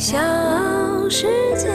小世界。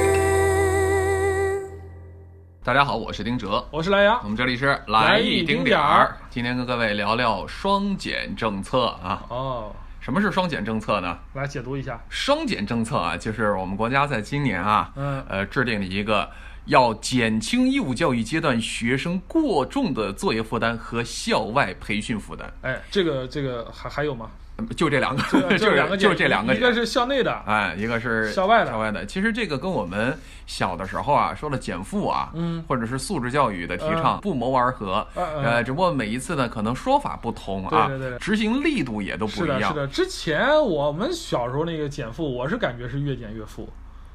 大家好，我是丁哲，我是莱阳我。们这里是来一丁点儿。今天跟各位聊聊双减政策啊。哦，什么是双减政策呢？来解读一下。双减政策啊，就是我们国家在今年啊，嗯呃，制定了一个要减轻义务教育阶段学生过重的作业负担和校外培训负担，哎，这个这个还还有吗？就这两个，就是两个点就这两个。一个是校内的，哎，一个是校外的校外的。其实这个跟我们小的时候啊，说了减负啊，嗯或者是素质教育的提倡不谋而合。呃，只不过每一次呢，可能说法不同啊，对对对执行力度也都不一样。是的。之前我们小时候那个减负，我是感觉是越减越负，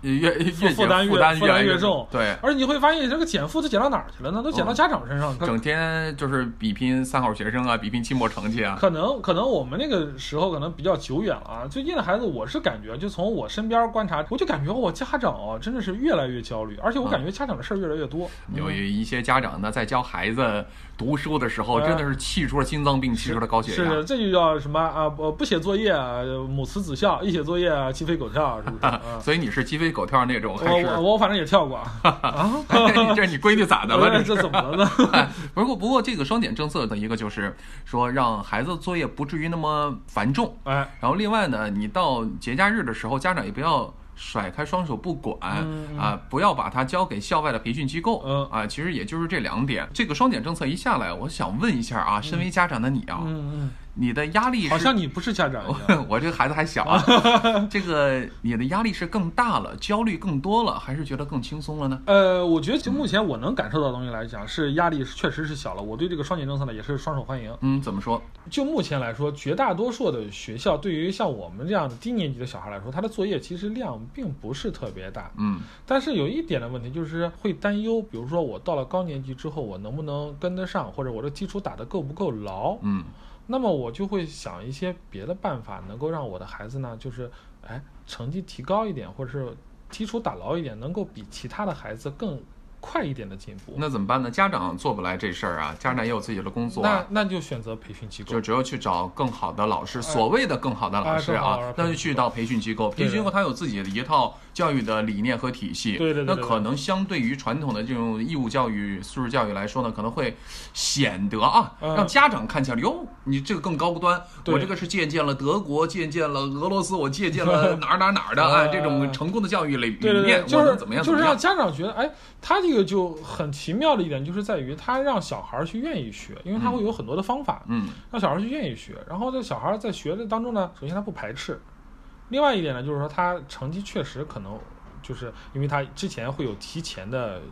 越越越负负担负担负担来越越重。对，而你会发现这个减负都减到哪儿去了呢？都减到家长身上。可整天就是比拼三好学生啊，比拼期末成绩啊。可能可能我们那个时候可能比较久远了啊。最近的孩子，我是感觉，就从我身边观察，我就感觉我家长啊，真的是越来越焦虑，而且我感觉家长的事儿越来越多。有一些家长呢，在教孩子读书的时候，哎真的是气出了心脏病，气出了高血压是的，。这就叫什么啊？不不写作业啊，母慈子孝；一写作业啊，鸡飞狗跳，是不是？啊 所以你是鸡飞狗跳那种，还是？我我我反正也跳过啊，这你闺女咋的了？这这这怎么了呢？哎，不过不过这个双减政策的一个就是说，让孩子作业不至于那么繁重。哎，然后另外呢，你到节假日的时候，家长也不要甩开双手不管、嗯啊，不要把它交给校外的培训机构。嗯啊，其实也就是这两点。这个双减政策一下来，我想问一下啊，身为家长的你啊，嗯你的压力好像你不是家长一样。我这个孩子还小啊，这个你的压力是更大了，焦虑更多了，还是觉得更轻松了呢？呃，我觉得就目前我能感受到的东西来讲，是压力确实是小了。我对这个双减政策呢也是双手欢迎。嗯，怎么说？就目前来说，绝大多数的学校对于像我们这样的低年级的小孩来说，他的作业其实量并不是特别大。嗯但是有一点的问题就是会担忧，比如说我到了高年级之后，我能不能跟得上，或者我的基础打得够不够牢？嗯那么我就会想一些别的办法，能够让我的孩子呢，就是哎成绩提高一点，或者是基础打牢一点，能够比其他的孩子更快一点的进步。那怎么办呢？家长做不来这事儿啊，家长也有自己的工作那啊。那就选择培训机构就。只有去找更好的老师，所谓的更好的老师啊那就去到培训机构。培训机构他有自己的一套教育的理念和体系，对对那可能相对于传统的这种义务教育、素质教育来说呢，可能会显得啊，嗯让家长看起来哟，你这个更高端，我这个是借鉴了德国，借鉴了俄罗斯，我借鉴了 哪儿哪儿哪儿的啊，呃这种成功的教育理理念，就是怎么样就是让？家长觉得，哎，他这个就很奇妙的一点，就是在于他让小孩儿去愿意学，因为他会有很多的方法，嗯让小孩儿去愿意学。然后这小孩儿在学的当中呢，首先他不排斥，另外一点呢，就是说他成绩确实可能就是因为他之前会有提前的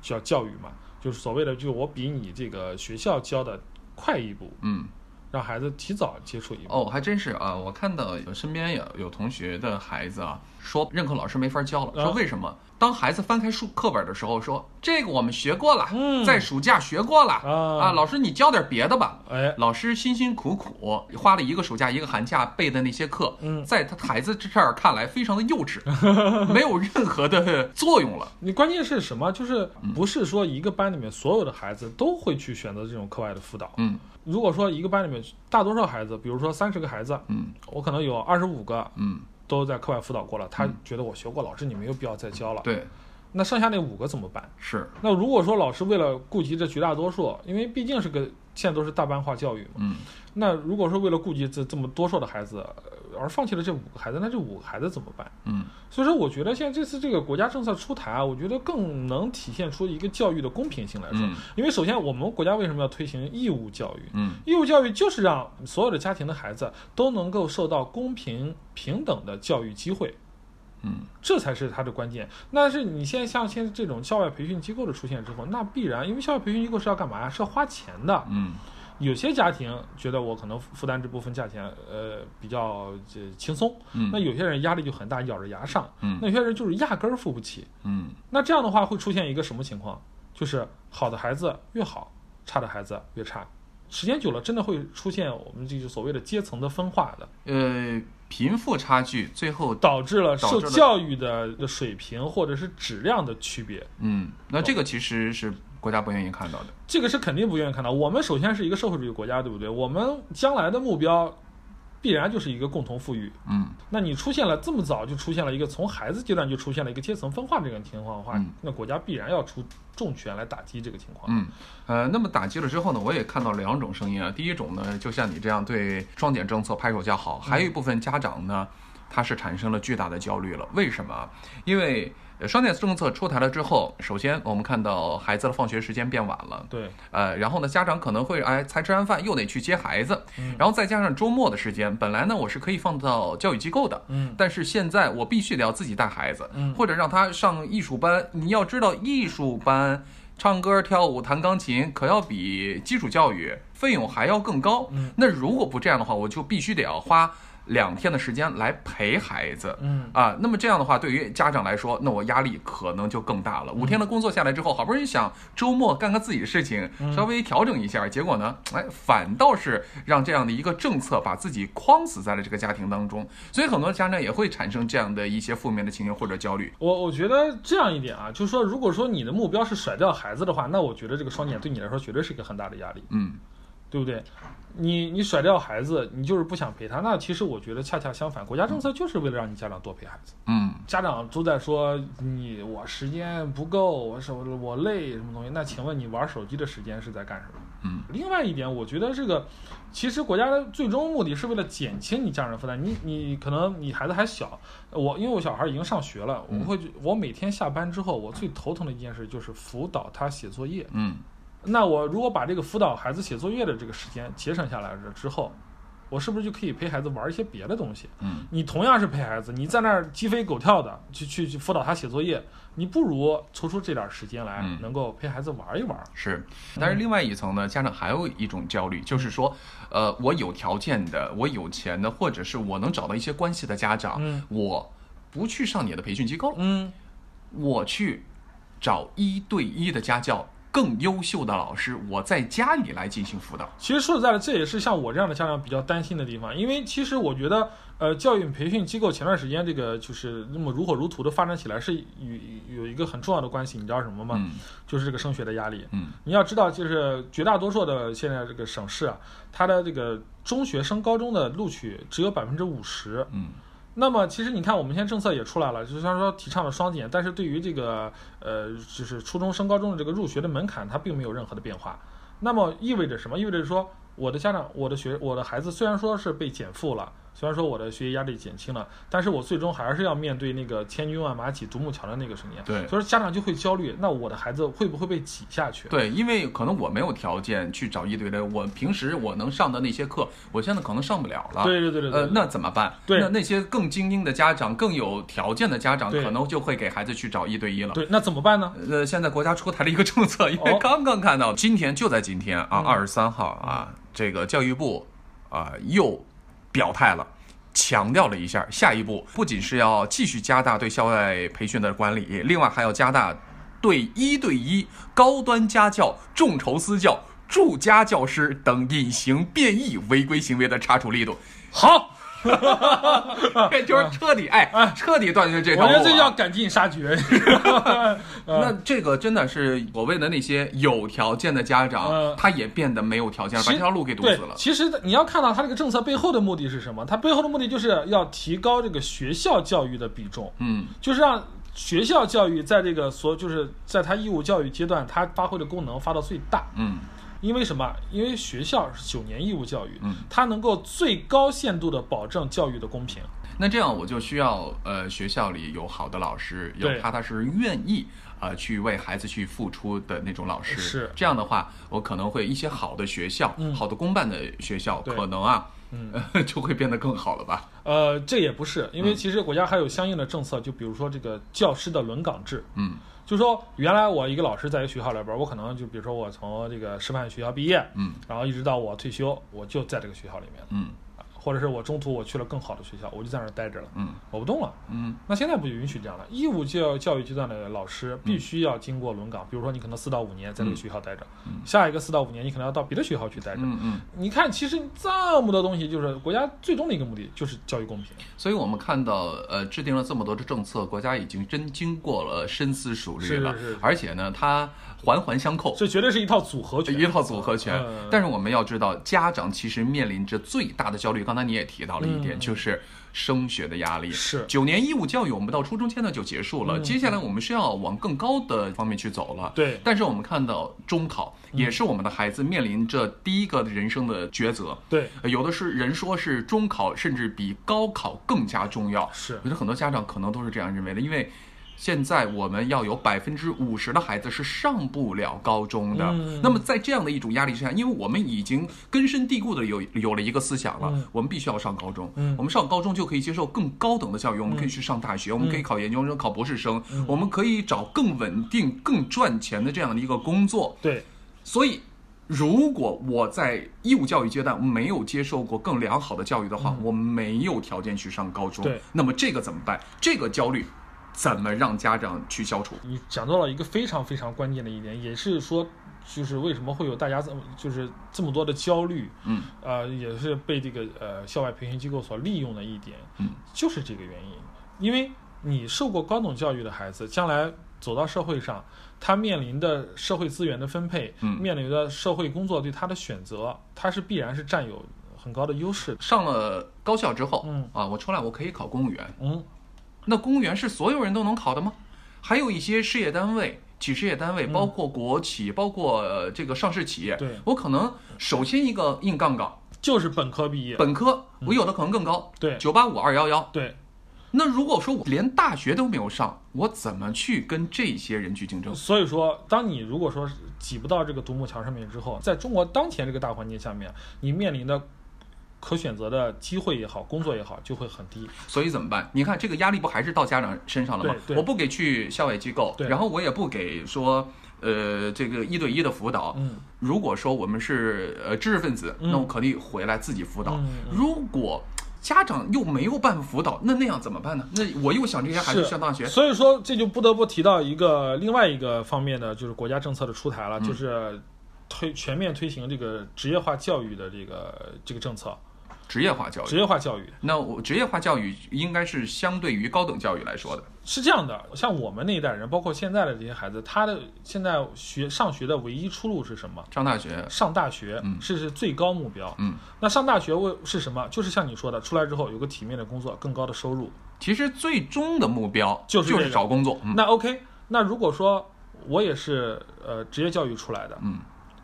教教育嘛，就是所谓的就我比你这个学校教的快一步，嗯。让孩子提早接触一步。哦，还真是啊！我看到有身边有有同学的孩子啊，说任课老师没法教了，啊说为什么？当孩子翻开书课本的时候，说这个我们学过了，嗯在暑假学过了啊老师你教点别的吧。哎，老师辛辛苦苦花了一个暑假一个寒假背的那些课，嗯在他孩子这儿看来非常的幼稚，没有任何的作用了。你关键是什么？就是嗯不是说一个班里面所有的孩子都会去选择这种课外的辅导。嗯如果说一个班里面大多数孩子，比如说三十个孩子，嗯我可能有二十五个嗯，都在课外辅导过了，他觉得我学过，老师你没有必要再教了。，对，那剩下那五个怎么办？是，那如果说老师为了顾及这绝大多数，因为毕竟是个现在都是大班化教育嘛，嗯那如果说为了顾及这这么多数的孩子，呃而放弃了这五个孩子，那这五个孩子怎么办？嗯所以说，我觉得现在这次这个国家政策出台啊，我觉得更能体现出一个教育的公平性来说。嗯因为首先，我们国家为什么要推行义务教育？嗯义务教育就是让所有的家庭的孩子都能够受到公平平等的教育机会，嗯这才是它的关键。但是你现在像现在这种校外培训机构的出现之后，那必然因为校外培训机构是要干嘛呀？是要花钱的。嗯有些家庭觉得我可能负担这部分价钱，呃，比较这轻松，嗯那有些人压力就很大，咬着牙上。嗯那有些人就是压根儿付不起。嗯那这样的话会出现一个什么情况？就是好的孩子越好，差的孩子越差。时间久了，真的会出现我们这个所谓的阶层的分化的，呃，贫富差距最后导致了受教育的的水平或者是质量的区别。嗯，那这个其实是国家不愿意看到的。这个是肯定不愿意看到。我们首先是一个社会主义国家，对不对？我们将来的目标必然就是一个共同富裕。嗯那你出现了这么早就出现了一个从孩子阶段就出现了一个阶层分化这种情况的话，嗯那国家必然要出重拳来打击这个情况。嗯，呃，那么打击了之后呢，我也看到两种声音啊。第一种呢，就像你这样对双减政策拍手叫好，还有一部分家长呢，他是产生了巨大的焦虑了。为什么？因为呃双减政策出台了之后，首先我们看到孩子的放学时间变晚了。对，呃，然后呢，家长可能会哎，才吃完饭又得去接孩子，嗯然后再加上周末的时间，本来呢我是可以放到教育机构的，嗯但是现在我必须得要自己带孩子，嗯或者让他上艺术班。你要知道，艺术班唱歌、跳舞、弹钢琴，可要比基础教育费用还要更高。嗯那如果不这样的话，我就必须得要花两天的时间来陪孩子。嗯啊，那么这样的话，对于家长来说，那我压力可能就更大了。五天的工作下来之后，好不容易想周末干个自己的事情，稍微调整一下，结果呢，哎，反倒是让这样的一个政策把自己框死在了这个家庭当中。所以很多家长也会产生这样的一些负面的情绪或者焦虑。我我觉得这样一点啊，就是说，如果说你的目标是甩掉孩子的话，那我觉得这个双减对你来说绝对是一个很大的压力，嗯对不对？你你甩掉孩子，你就是不想陪他，那其实我觉得恰恰相反，国家政策就是为了让你家长多陪孩子。嗯家长都在说你我时间不够，我手我累什么东西？那请问你玩手机的时间是在干什么？嗯另外一点，我觉得这个其实国家的最终目的是为了减轻你家人负担。你你可能你孩子还小，我因为我小孩已经上学了，我会我每天下班之后，我最头疼的一件事就是辅导他写作业。嗯那我如果把这个辅导孩子写作业的这个时间节省下来了之后，我是不是就可以陪孩子玩一些别的东西？嗯你同样是陪孩子，你在那儿鸡飞狗跳的去去去辅导他写作业，你不如抽出这点时间来嗯，能够陪孩子玩一玩。是，但是另外一层呢，家长还有一种焦虑，就是说，呃，我有条件的，我有钱的，或者是我能找到一些关系的家长，嗯我不去上你的培训机构，嗯，我去找一对一的家教，更优秀的老师，我在家里来进行辅导。其实说实在的，这也是像我这样的家长比较担心的地方，因为其实我觉得，呃，教育培训机构前段时间这个就是那么如火如荼的发展起来，是与有一个很重要的关系，你知道什么吗？嗯就是这个升学的压力。嗯你要知道，就是绝大多数的现在这个省市啊，它的这个中学升高中的录取只有百分之五十。嗯那么其实你看，我们现在政策也出来了，就虽然说提倡了双减，但是对于这个呃，就是初中升高中的这个入学的门槛，它并没有任何的变化。那么意味着什么？意味着说，我的家长，我的学，我的孩子虽然说是被减负了，虽然说我的学习压力减轻了，但是我最终还是要面对那个千军万马挤独木桥的那个瞬间。对所以说家长就会焦虑，那我的孩子会不会被挤下去？对，因为可能我没有条件去找一对的，我平时我能上的那些课，我现在可能上不了了。对对对对对呃，那怎么办？对那那些更精英的家长、更有条件的家长，可能就会给孩子去找一对一了。对，那怎么办呢？呃，现在国家出台了一个政策，因为哦刚刚看到，今天就在今天啊，嗯二十三号啊，这个教育部啊又表态了。强调了一下，下一步不仅是要继续加大对校外培训的管理，另外还要加大对一对一、高端家教、众筹私教、住家教师等隐形变异违规行为的查处力度。好，这就是彻底哎，彻底断绝这条路、啊。我觉得这叫赶尽杀绝。那这个真的是所谓的那些有条件的家长，嗯他也变得没有条件了，把其这条路给堵对死了，。其实你要看到他这个政策背后的目的是什么？他背后的目的就是要提高这个学校教育的比重，嗯就是让学校教育在这个所就是在它义务教育阶段，它发挥的功能发到最大。嗯因为什么？因为学校是九年义务教育，嗯它能够最高限度的保证教育的公平。那这样我就需要呃学校里有好的老师，有踏踏实实愿意呃去为孩子去付出的那种老师。是这样的话，我可能会一些好的学校、嗯好的公办的学校，可能啊，嗯 呃就会变得更好了吧？呃，这也不是，因为嗯。其实国家还有相应的政策，就比如说这个教师的轮岗制。嗯。就说原来我一个老师在一个学校里边儿，我可能就比如说我从这个师范学校毕业，嗯。然后一直到我退休，我就在这个学校里面，嗯或者是我中途我去了更好的学校，我就在那儿待着了，嗯我不动了。嗯那现在不就允许这样了？义务教教育阶段的老师必须要经过轮岗，比如说你可能四到五年在这个学校待着，嗯下一个四到五年你可能要到别的学校去待着。嗯嗯。你看，其实这么多东西，就是国家最终的一个目的就是教育公平。所以我们看到，呃，制定了这么多的政策，国家已经真经过了深思熟虑了，是是是而且呢，它环环相扣，这绝对是一套组合拳，一套组合拳。嗯但是我们要知道，家长其实面临着最大的焦虑。刚刚才你也提到了一点，嗯就是升学的压力。是九年义务教育，我们到初中阶段就结束了，嗯接下来我们是要往更高的方面去走了。对但是我们看到中考也是我们的孩子面临着第一个人生的抉择。对呃有的是人说是中考甚至比高考更加重要，是我觉得很多家长可能都是这样认为的，因为现在我们要有百分之五十的孩子是上不了高中的。嗯那么在这样的一种压力之下，因为我们已经根深蒂固的有有了一个思想了，嗯我们必须要上高中。嗯我们上高中就可以接受更高等的教育，我们可以去上大学，我们可以考研究生、考博士生，嗯我们可以找更稳定、更赚钱的这样的一个工作。对所以，如果我在义务教育阶段没有接受过更良好的教育的话，我没有条件去上高中。那么这个怎么办？这个焦虑怎么让家长去消除？你讲到了一个非常非常关键的一点，也是说，就是为什么会有大家这么就是这么多的焦虑，嗯，呃，也是被这个呃校外培训机构所利用的一点，嗯，就是这个原因，因为你受过高等教育的孩子，将来走到社会上，他面临的社会资源的分配，嗯。面临的社会工作对他的选择，他是必然是占有很高的优势，上了高校之后，嗯。啊，我出来我可以考公务员。嗯，那公务员是所有人都能考的吗？还有一些事业单位。企事业单位，包括国企，包括呃这个上市企业，嗯对我可能首先一个硬杠杠，就是本科毕业，本科我有的可能更高，对九八五二幺幺，对，那如果说我连大学都没有上，我怎么去跟这些人去竞争？所以说，当你如果说是挤不到这个独木桥上面之后，在中国当前这个大环境下面，你面临的可选择的机会也好，工作也好，就会很低。所以怎么办？你看这个压力不还是到家长身上了吗？我不给去校外机构，然后我也不给说呃这个一对一的辅导。嗯，如果说我们是呃知识分子，嗯那我可以回来自己辅导。如果家长又没有办法辅导，那那样怎么办呢？那我又想这些孩子上大学，所以说这就不得不提到一个另外一个方面的，就是国家政策的出台嗯了，就是推全面推行这个职业化教育的这个这个政策，职业化教育。职业化教育。那我职业化教育应该是相对于高等教育来说的。是这样的，像我们那一代人，包括现在的这些孩子，他的现在学上学的唯一出路是什么？上大学，上大学嗯是是最高目标。嗯，那上大学为是什么？就是像你说的，出来之后有个体面的工作，更高的收入。其实最终的目标就是这个找工作。嗯那 OK，那如果说我也是呃职业教育出来的，嗯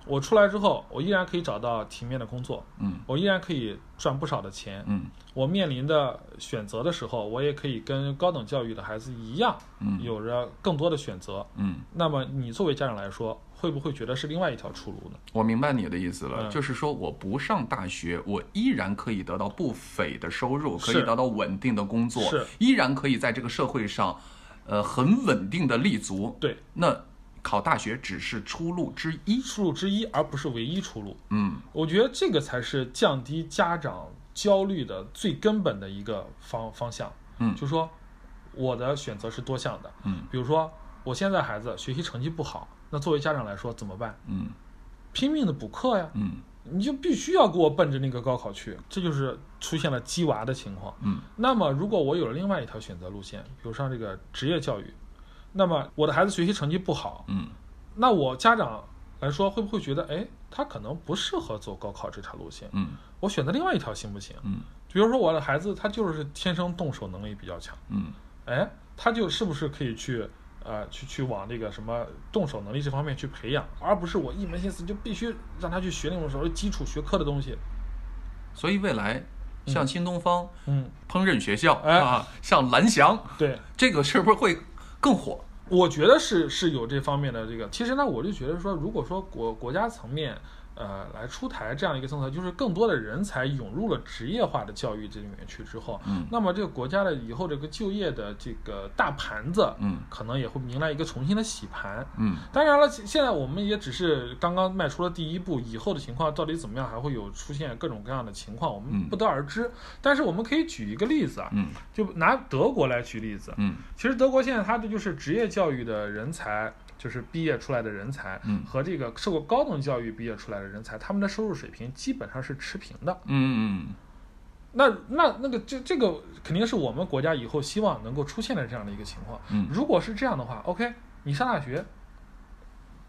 我出来之后，我依然可以找到体面的工作，嗯我依然可以赚不少的钱。嗯我面临的选择的时候，我也可以跟高等教育的孩子一样，嗯有着更多的选择。嗯，那么你作为家长来说，会不会觉得是另外一条出路呢？我明白你的意思了，嗯就是说我不上大学，我依然可以得到不菲的收入，可以得到稳定的工作，是依然可以在这个社会上，呃，很稳定的立足。对，那考大学只是出路之一。出路之一，而不是唯一出路。嗯我觉得这个才是降低家长焦虑的最根本的一个方方向。嗯就说我的选择是多项的。嗯比如说，我现在孩子学习成绩不好，那作为家长来说怎么办？嗯拼命的补课呀，嗯你就必须要给我奔着那个高考去，这就是出现了鸡娃的情况。嗯那么，如果我有了另外一条选择路线，比如上这个职业教育，那么我的孩子学习成绩不好，嗯。那我家长来说会不会觉得，哎，他可能不适合走高考这条路线？嗯。我选择另外一条行不行？嗯。比如说我的孩子他就是天生动手能力比较强，嗯。哎，他就是不是可以去呃去去往这个什么动手能力这方面去培养，而不是我一门心思就必须让他去学那种所谓基础学科的东西。所以未来像新东方、嗯，烹饪学校、哎。啊，像蓝翔，对，这个是不是会更火？我觉得是是有这方面的这个。其实呢，我就觉得说，如果说国国家层面。呃，来出台这样一个政策，就是更多的人才涌入了职业化的教育这里面去之后，嗯那么这个国家的以后这个就业的这个大盘子，嗯可能也会迎来一个重新的洗盘。嗯当然了，现现在我们也只是刚刚迈出了第一步，以后的情况到底怎么样，还会有出现各种各样的情况，我们嗯不得而知。但是我们可以举一个例子啊，嗯就拿德国来举例子。嗯其实德国现在它的就是职业教育的人才，就是毕业出来的人才，嗯。和这个受过高等教育毕业出来的人才，他们的收入水平基本上是持平的。嗯嗯那那那个这这个肯定是我们国家以后希望能够出现的这样的一个情况。嗯。如果是这样的话，OK，你上大学，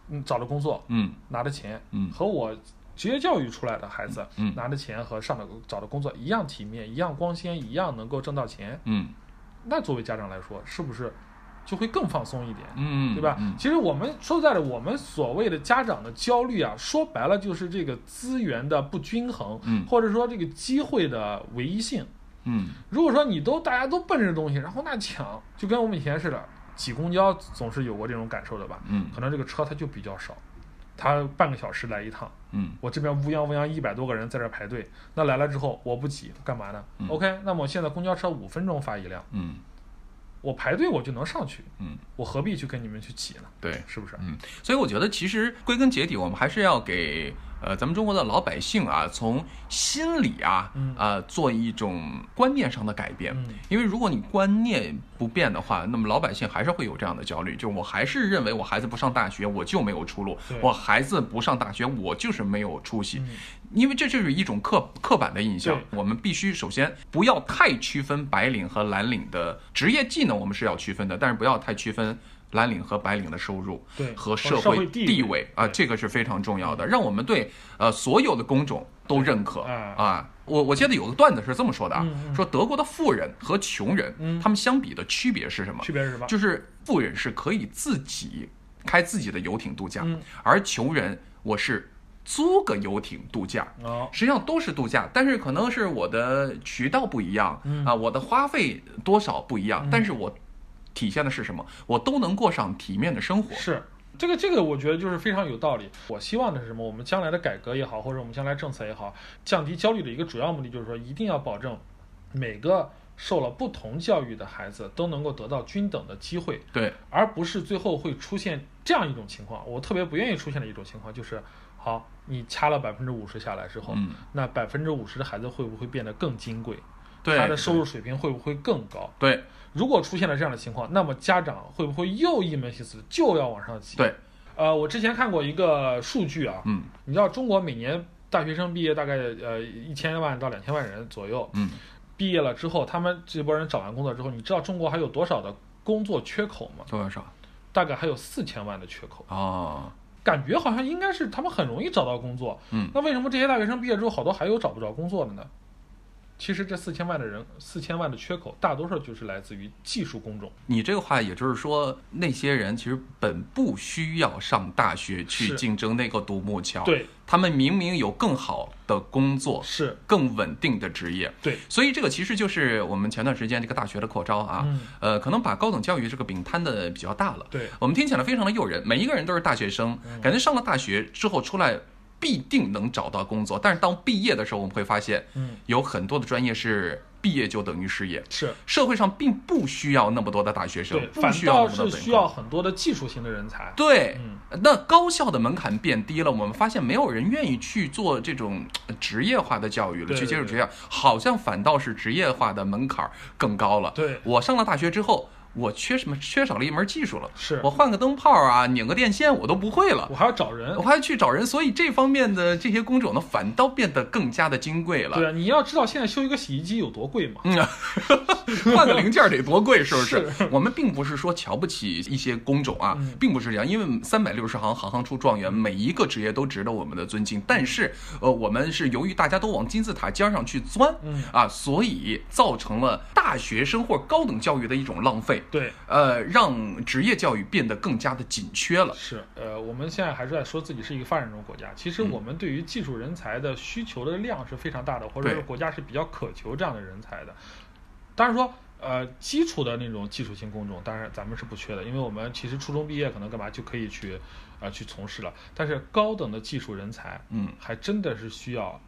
嗯找的工作嗯。拿的钱，嗯。和我职业教育出来的孩子，嗯。拿的钱和上的找的工作一样体面，一样光鲜，一样能够挣到钱，嗯。那作为家长来说，是不是就会更放松一点？嗯，对吧？嗯其实我们说实在的，我们所谓的家长的焦虑啊，说白了就是这个资源的不均衡，嗯或者说这个机会的唯一性。嗯如果说你都大家都奔着这东西，然后那抢，就跟我们以前似的，挤公交总是有过这种感受的吧？嗯可能这个车它就比较少，它半个小时来一趟，嗯我这边乌泱乌泱一百多个人在这儿排队，那来了之后我不挤干嘛呢、嗯 o k 那么现在公交车五分钟发一辆，嗯我排队我就能上去，嗯，我何必去跟你们去挤呢？对。是不是？嗯，所以我觉得其实归根结底，我们还是要给呃咱们中国的老百姓啊，从心理啊嗯啊、做一种观念上的改变。嗯因为如果你观念不变的话，那么老百姓还是会有这样的焦虑，就我还是认为我孩子不上大学我就没有出路，我孩子不上大学我就是没有出息。嗯因为这就是一种刻刻板的印象，我们必须首先不要太区分白领和蓝领的职业技能，我们是要区分的，但是不要太区分蓝领和白领的收入对和社社会地地位啊，这个是非常重要的，让我们对呃所有的工种都认可哎啊。我我记得有个段子是这么说的啊说德国的富人和穷人嗯他们相比的区别是什么？区别是什么？就是富人是可以自己开自己的游艇度假嗯，而穷人我是租个游艇度假。哦，实际上都是度假，但是可能是我的渠道不一样、嗯啊，我的花费多少不一样，嗯但是我体现的是什么？我都能过上体面的生活。是这个这个，我觉得就是非常有道理。我希望的是什么？我们将来的改革也好，或者我们将来政策也好，降低焦虑的一个主要目的就是说，一定要保证每个受了不同教育的孩子都能够得到均等的机会，对，而不是最后会出现这样一种情况。我特别不愿意出现的一种情况就是，好，你掐了百分之五十下来之后，嗯，那百分之五十的孩子会不会变得更金贵？对，他的收入水平会不会更高？对如果出现了这样的情况，那么家长会不会又一门心思就要往上挤？对，呃，我之前看过一个数据啊，嗯你知道中国每年大学生毕业大概呃一千万到两千万人左右，嗯，毕业了之后，他们这波人找完工作之后，你知道中国还有多少的工作缺口吗？多少大概还有四千万的缺口，哦，感觉好像应该是他们很容易找到工作。嗯那为什么这些大学生毕业之后，好多还有找不着工作的呢？其实这四千万的人，四千万的缺口，大多数就是来自于技术工种。你这个话也就是说，那些人其实本不需要上大学去竞争那个独木桥，对，他们明明有更好的工作、是，更稳定的职业，对，所以这个其实就是我们前段时间这个大学的扩招啊，嗯呃，可能把高等教育这个饼摊的比较大了。对，我们听起来非常的诱人，每一个人都是大学生，嗯感觉上了大学之后出来必定能找到工作。但是当毕业的时候，我们会发现嗯，有很多的专业是毕业就等于失业，是社会上并不需要那么多的大学生对，，不反需要那么需要很多的技术型的人才。对。嗯那高校的门槛变低了，我们发现没有人愿意去做这种呃职业化的教育了，对去接触对职业，好像反倒是职业化的门槛儿更高了。对，我上了大学之后，我缺什么？缺少了一门技术了。是我换个灯泡啊，拧个电线，我都不会了我。还要找人我。还要去找人，所以这方面的这些工种呢，反倒变得更加的金贵了。对啊，你要知道现在修一个洗衣机有多贵嘛？嗯，换个零件得多贵，是不是？是我们并不是说瞧不起一些工种啊，嗯并不是这样，因为三百六十行，行行出状元，每一个职业都值得我们的尊敬。但是，呃，我们是由于大家都往金字塔尖上去钻，嗯啊，所以造成了大学生或高等教育的一种浪费，对，呃，让职业教育变得更加的紧缺了。是，呃，我们现在还是在说自己是一个发展中国家，其实嗯我们对于技术人才的需求的量是非常大的，或者对说国家是比较渴求这样的人才的。当然说，呃，基础的那种技术性工种，当然咱们是不缺的，因为我们其实初中毕业可能干嘛就可以去，呃，去从事了。但是高等的技术人才，嗯，还真的是需要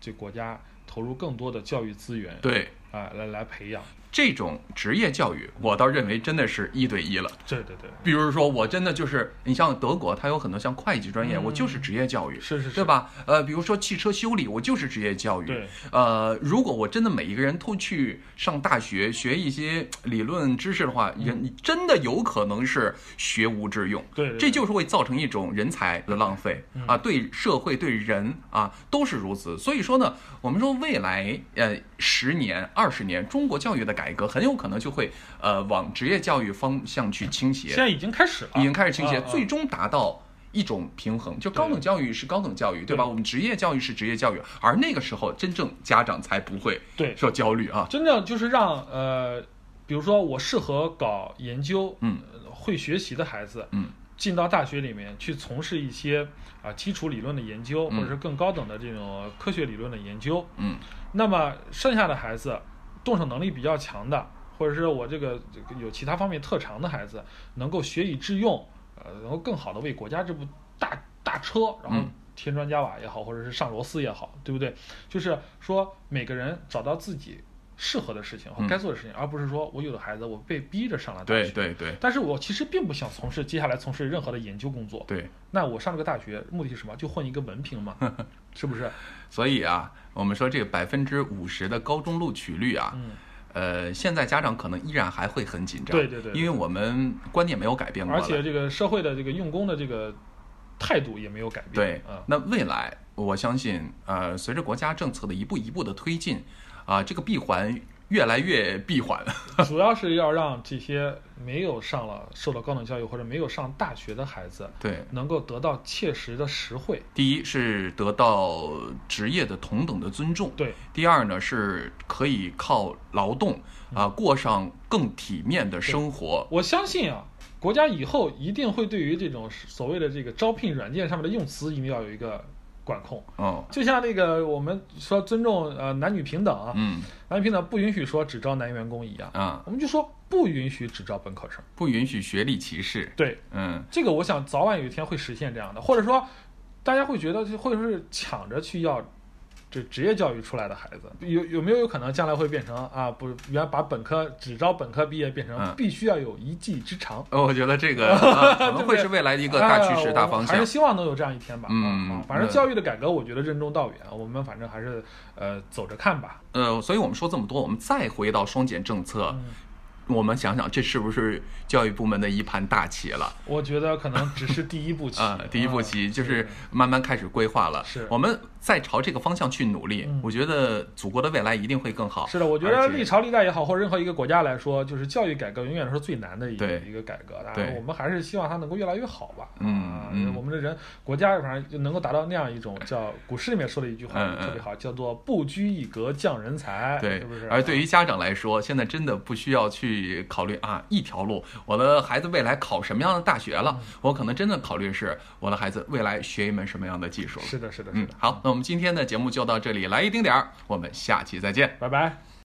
这国家投入更多的教育资源，对。啊、来来培养。这种职业教育，我倒认为真的是一对一了。对对对，比如说，我真的就是，你像德国，它有很多像会计专业，嗯我就是职业教育，是是是，对？吧？呃，比如说汽车修理，我就是职业教育。对，呃，如果我真的每一个人都去上大学学一些理论知识的话，人真的有可能是学无致用。对对对这就是会造成一种人才的浪费啊，对社会对人啊都是如此。所以说呢，我们说未来呃十年、二十年，中国教育的改革很有可能就会呃往职业教育方向去倾斜现。在已经开始了，已经开始倾斜，最终达到一种平衡，就高等教育是高等教育，对吧？我们职业教育是职业教育，而那个时候真正家长才不会对，受焦虑啊。真正就是让呃，比如说我适合搞研究，嗯呃，会学习的孩子，嗯，进到大学里面去从事一些啊、基础理论的研究，嗯或者是更高等的这种科学理论的研究。嗯那么剩下的孩子，动手能力比较强的，或者是我这个这个有其他方面特长的孩子，能够学以致用，呃，能够更好的为国家这部大大车，然后嗯添砖加瓦也好，或者是上螺丝也好，对不对？就是说每个人找到自己适合的事情和嗯该做的事情，而不是说我有的孩子我被逼着上了大学。对对但是我其实并不想从事接下来从事任何的研究工作。对，那我上了个大学目的是什么？就混一个文凭嘛，是不是？所以啊，我们说这个百分之五十的高中录取率啊，嗯，呃，现在家长可能依然还会很紧张，对对对对因为我们观念没有改变过来，而且这个社会的这个用工的这个态度也没有改变。对啊，那未来我相信，呃，随着国家政策的一步一步的推进，啊、这个闭环越来越闭环。主要是要让这些没有上了受到高等教育或者没有上大学的孩子，对，能够得到切实的实惠。第一是得到职业的同等的尊重，对，第二呢是可以靠劳动啊、过上更体面的生活。我相信啊，国家以后一定会对于这种所谓的这个招聘软件上面的用词，一定要有一个管控。哦，就像那个我们说尊重呃男女平等啊，嗯男女平等不允许说只招男员工一样，啊，我们就说不允许只招本科生。不允许学历歧视。对，嗯，这个我想早晚有一天会实现这样的，或者说大家会觉得会是抢着去要这职业教育出来的孩子，有有没有有可能将来会变成啊不原来把本科只招本科毕业变成嗯必须要有一技之长。呃我觉得这个、啊、可能会是未来的一个大趋势、哎大方向我还是。希望能有这样一天吧。嗯反正教育的改革，我觉得任重道远，我们反正还是呃走着看吧。呃，所以我们说这么多，我们再回到双减政策，嗯，我们想想这是不是教育部门的一盘大棋了？我觉得可能只是第一步棋 啊、第一步啊棋就是慢慢开始规划了。是我们再朝这个方向去努力，嗯我觉得祖国的未来一定会更好。是的，我觉得历朝历代也好，或者任何一个国家来说，就是教育改革永远是最难的一个一个改革。当对然，我们还是希望它能够越来越好吧。嗯我们的人国家反正就能够达到那样一种叫古诗里面说的一句话特别好，叫做不拘一格降人才，对，是不是？而对于家长来说，现在真的不需要去考虑啊一条路，我的孩子未来考什么样的大学了，嗯我可能真的考虑是我的孩子未来学一门什么样的技术了。是的，是的，是的，。嗯好，那我们今天的节目就到这里，来一丁点儿，我们下期再见。拜拜。